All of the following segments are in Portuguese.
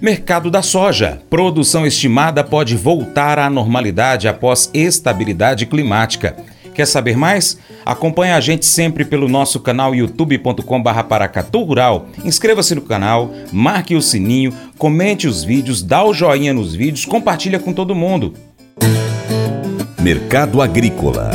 Mercado da soja. Produção estimada pode voltar à normalidade após estabilidade climática. Quer saber mais? Acompanhe a gente sempre pelo nosso canal youtube.com.br Rural. Inscreva-se no canal, marque o sininho, comente os vídeos, dá o joinha nos vídeos, compartilha com todo mundo. Mercado Agrícola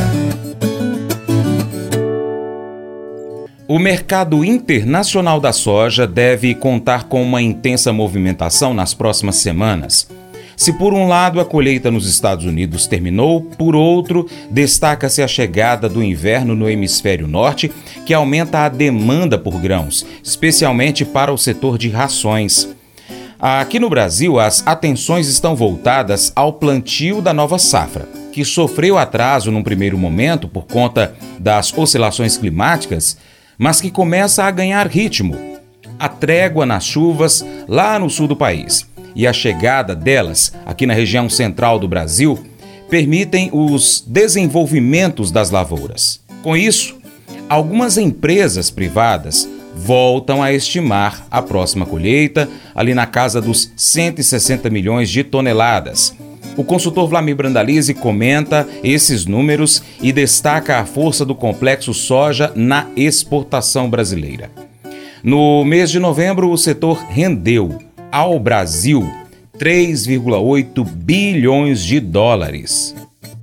O mercado internacional da soja deve contar com uma intensa movimentação nas próximas semanas. Se por um lado a colheita nos Estados Unidos terminou, por outro, destaca-se a chegada do inverno no hemisfério norte, que aumenta a demanda por grãos, especialmente para o setor de rações. Aqui no Brasil, as atenções estão voltadas ao plantio da nova safra, que sofreu atraso num primeiro momento por conta das oscilações climáticas mas que começa a ganhar ritmo. A trégua nas chuvas lá no sul do país e a chegada delas aqui na região central do Brasil permitem os desenvolvimentos das lavouras. Com isso, algumas empresas privadas voltam a estimar a próxima colheita ali na casa dos 160 milhões de toneladas o consultor Vlamir Brandalize comenta esses números e destaca a força do complexo soja na exportação brasileira. No mês de novembro, o setor rendeu ao Brasil 3,8 bilhões de dólares.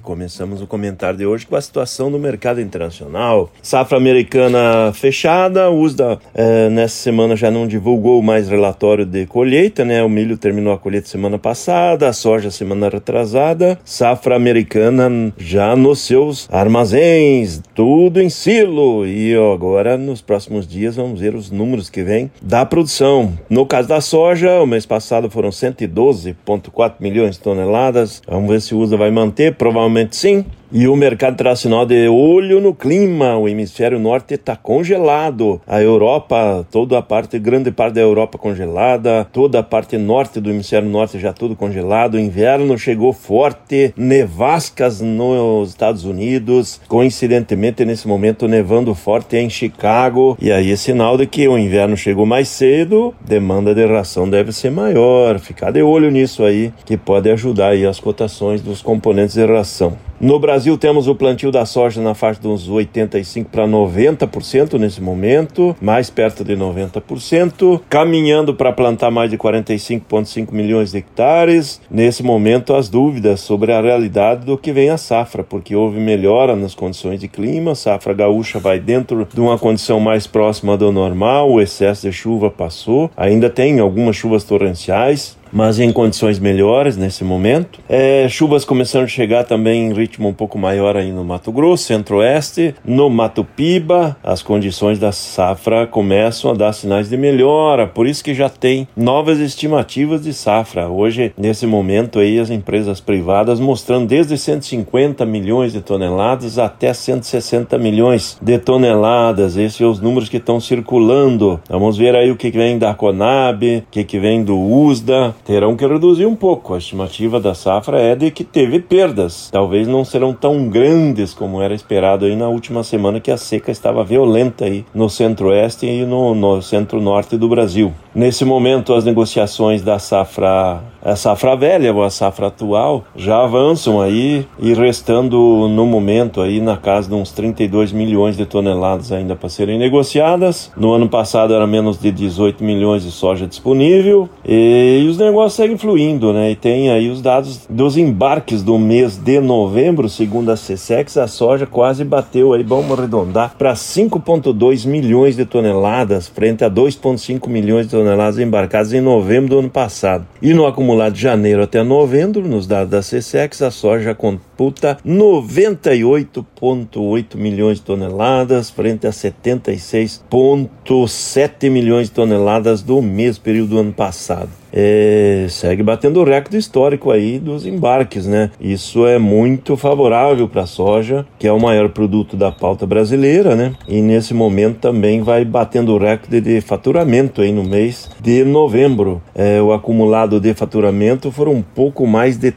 Começamos o comentário de hoje com a situação do mercado internacional. Safra americana fechada, USDA é, nessa semana já não divulgou mais relatório de colheita, né? O milho terminou a colheita semana passada, a soja semana retrasada. Safra americana já nos seus armazéns, tudo em silo. E ó, agora, nos próximos dias, vamos ver os números que vêm da produção. No caso da soja, o mês passado foram 112,4 milhões de toneladas. Vamos ver se o USDA vai manter, provavelmente Sim. E o mercado internacional de olho no clima, o hemisfério norte está congelado. A Europa, toda a parte, grande parte da Europa congelada, toda a parte norte do hemisfério norte já tudo congelado. O inverno chegou forte, nevascas nos Estados Unidos, coincidentemente nesse momento nevando forte em Chicago. E aí é sinal de que o inverno chegou mais cedo, demanda de ração deve ser maior. Ficar de olho nisso aí, que pode ajudar aí as cotações dos componentes de ração. No Brasil temos o plantio da soja na faixa dos 85 para 90% nesse momento, mais perto de 90%, caminhando para plantar mais de 45,5 milhões de hectares. Nesse momento as dúvidas sobre a realidade do que vem a safra, porque houve melhora nas condições de clima, a safra gaúcha vai dentro de uma condição mais próxima do normal, o excesso de chuva passou, ainda tem algumas chuvas torrenciais, mas em condições melhores nesse momento. É, chuvas começando a chegar também em ritmo um pouco maior aí no Mato Grosso, Centro-Oeste, no Mato Piba, as condições da safra começam a dar sinais de melhora, por isso que já tem novas estimativas de safra. Hoje, nesse momento aí, as empresas privadas mostrando desde 150 milhões de toneladas até 160 milhões de toneladas. Esses são os números que estão circulando. Vamos ver aí o que vem da Conab, o que vem do USDA, terão que reduzir um pouco. A estimativa da safra é de que teve perdas. Talvez não serão tão grandes como era esperado aí na última semana que a seca estava violenta aí no centro-oeste e no, no centro-norte do Brasil. Nesse momento, as negociações da safra, a safra velha ou a safra atual já avançam aí e restando no momento aí na casa de uns 32 milhões de toneladas ainda para serem negociadas. No ano passado era menos de 18 milhões de soja disponível e os negócios seguem fluindo, né? E tem aí os dados dos embarques do mês de novembro, segundo a CSEX, a soja quase bateu aí, vamos arredondar, para 5,2 milhões de toneladas, frente a 2,5 milhões de toneladas embarcadas em novembro do ano passado. E no acumulado de janeiro até novembro, nos dados da CSEX, a soja computa 98,8 milhões de toneladas, frente a 76,7 milhões de toneladas do mesmo período do ano passado é, segue batendo o recorde histórico aí dos embarques, né? Isso é muito favorável para a soja, que é o maior produto da pauta brasileira, né? E nesse momento também vai batendo o recorde de faturamento aí no mês de novembro. É, o acumulado de faturamento foram um pouco mais de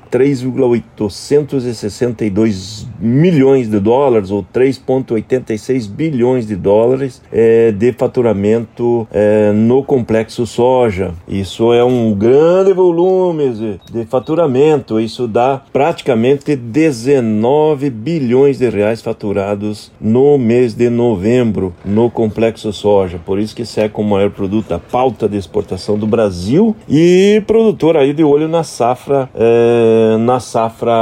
3,862 milhões de dólares ou 3,86 bilhões de dólares é, de faturamento é, no complexo soja. Isso é um grande volume de, faturamento. Isso dá praticamente 19 bilhões de reais faturados no mês de novembro no complexo soja. Por isso que seca o maior produto da pauta de exportação do Brasil e produtor aí de olho na safra, é, na safra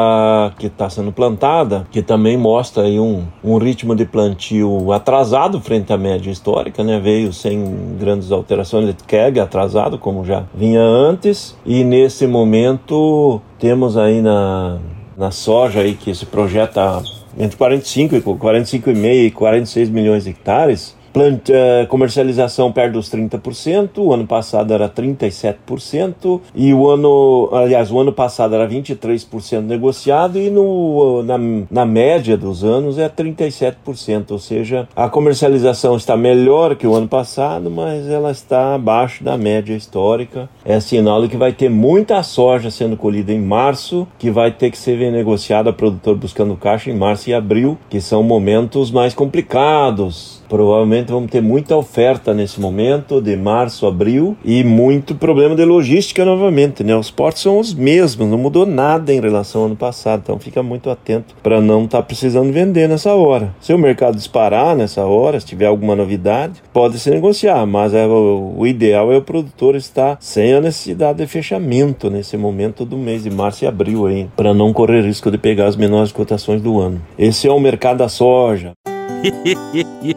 que está sendo plantada, que também mostra aí um, um ritmo de plantio atrasado frente à média histórica, né? Veio sem grandes alterações de keg atrasado, como já vinha antes, e nesse momento temos aí na, na soja aí que se projeta entre 45 e 45,5 e 46 milhões de hectares, Plant, uh, comercialização perto dos 30%, o ano passado era 37%, e o ano, aliás, o ano passado era 23% negociado, e no, na, na média dos anos é 37%, ou seja, a comercialização está melhor que o ano passado, mas ela está abaixo da média histórica. É sinal de que vai ter muita soja sendo colhida em março, que vai ter que ser negociada, produtor buscando caixa em março e abril, que são momentos mais complicados Provavelmente vamos ter muita oferta nesse momento, de março, abril, e muito problema de logística novamente, né? Os portos são os mesmos, não mudou nada em relação ao ano passado, então fica muito atento para não estar tá precisando vender nessa hora. Se o mercado disparar nessa hora, se tiver alguma novidade, pode se negociar, mas é, o, o ideal é o produtor estar sem a necessidade de fechamento nesse momento do mês de março e abril para não correr risco de pegar as menores cotações do ano. Esse é o mercado da soja. 嘿嘿嘿嘿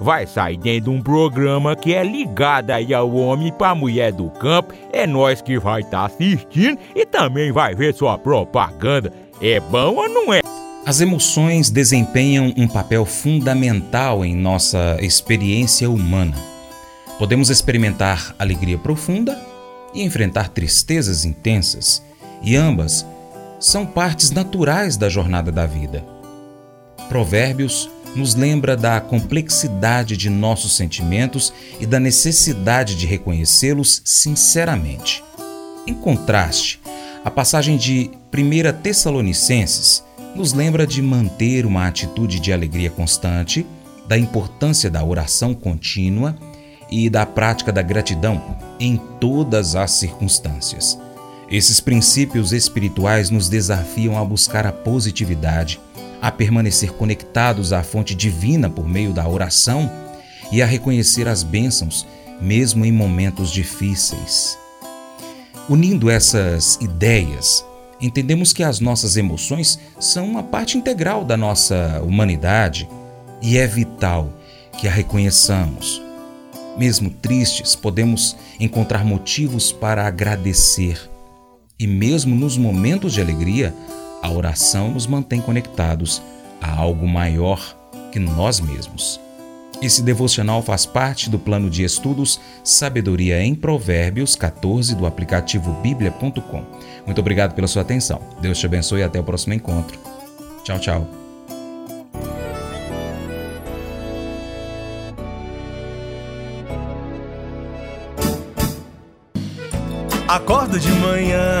vai sair dentro de um programa que é ligado aí ao homem para a mulher do campo. É nós que vai estar tá assistindo e também vai ver sua propaganda. É bom ou não é? As emoções desempenham um papel fundamental em nossa experiência humana. Podemos experimentar alegria profunda e enfrentar tristezas intensas, e ambas são partes naturais da jornada da vida. Provérbios nos lembra da complexidade de nossos sentimentos e da necessidade de reconhecê-los sinceramente. Em contraste, a passagem de 1 Tessalonicenses nos lembra de manter uma atitude de alegria constante, da importância da oração contínua e da prática da gratidão em todas as circunstâncias. Esses princípios espirituais nos desafiam a buscar a positividade, a permanecer conectados à fonte divina por meio da oração e a reconhecer as bênçãos, mesmo em momentos difíceis. Unindo essas ideias, entendemos que as nossas emoções são uma parte integral da nossa humanidade e é vital que a reconheçamos. Mesmo tristes, podemos encontrar motivos para agradecer. E mesmo nos momentos de alegria, a oração nos mantém conectados a algo maior que nós mesmos. Esse devocional faz parte do plano de estudos Sabedoria em Provérbios 14 do aplicativo bíblia.com. Muito obrigado pela sua atenção. Deus te abençoe e até o próximo encontro. Tchau, tchau. Acordo de manhã